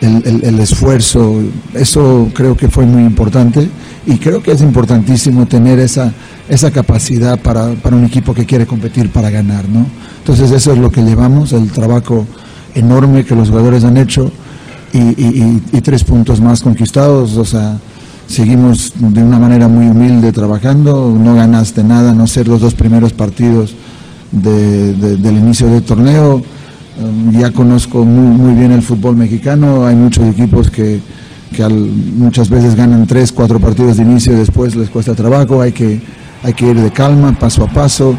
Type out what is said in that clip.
El, el- esfuerzo, eso creo que fue muy importante y creo que es importantísimo tener esa, esa capacidad para, para un equipo que quiere competir para ganar, ¿no? Entonces eso es lo que llevamos, el trabajo enorme que los jugadores han hecho y, y- y- y tres puntos más conquistados, o sea, seguimos de una manera muy humilde trabajando, no ganaste nada, no ser los dos primeros partidos de- del inicio del torneo. Um, ya conozco muy, muy bien el fútbol mexicano, hay muchos equipos que, que al- muchas veces ganan tres, cuatro partidos de inicio y después les cuesta trabajo, hay que, hay que ir de calma, paso a paso.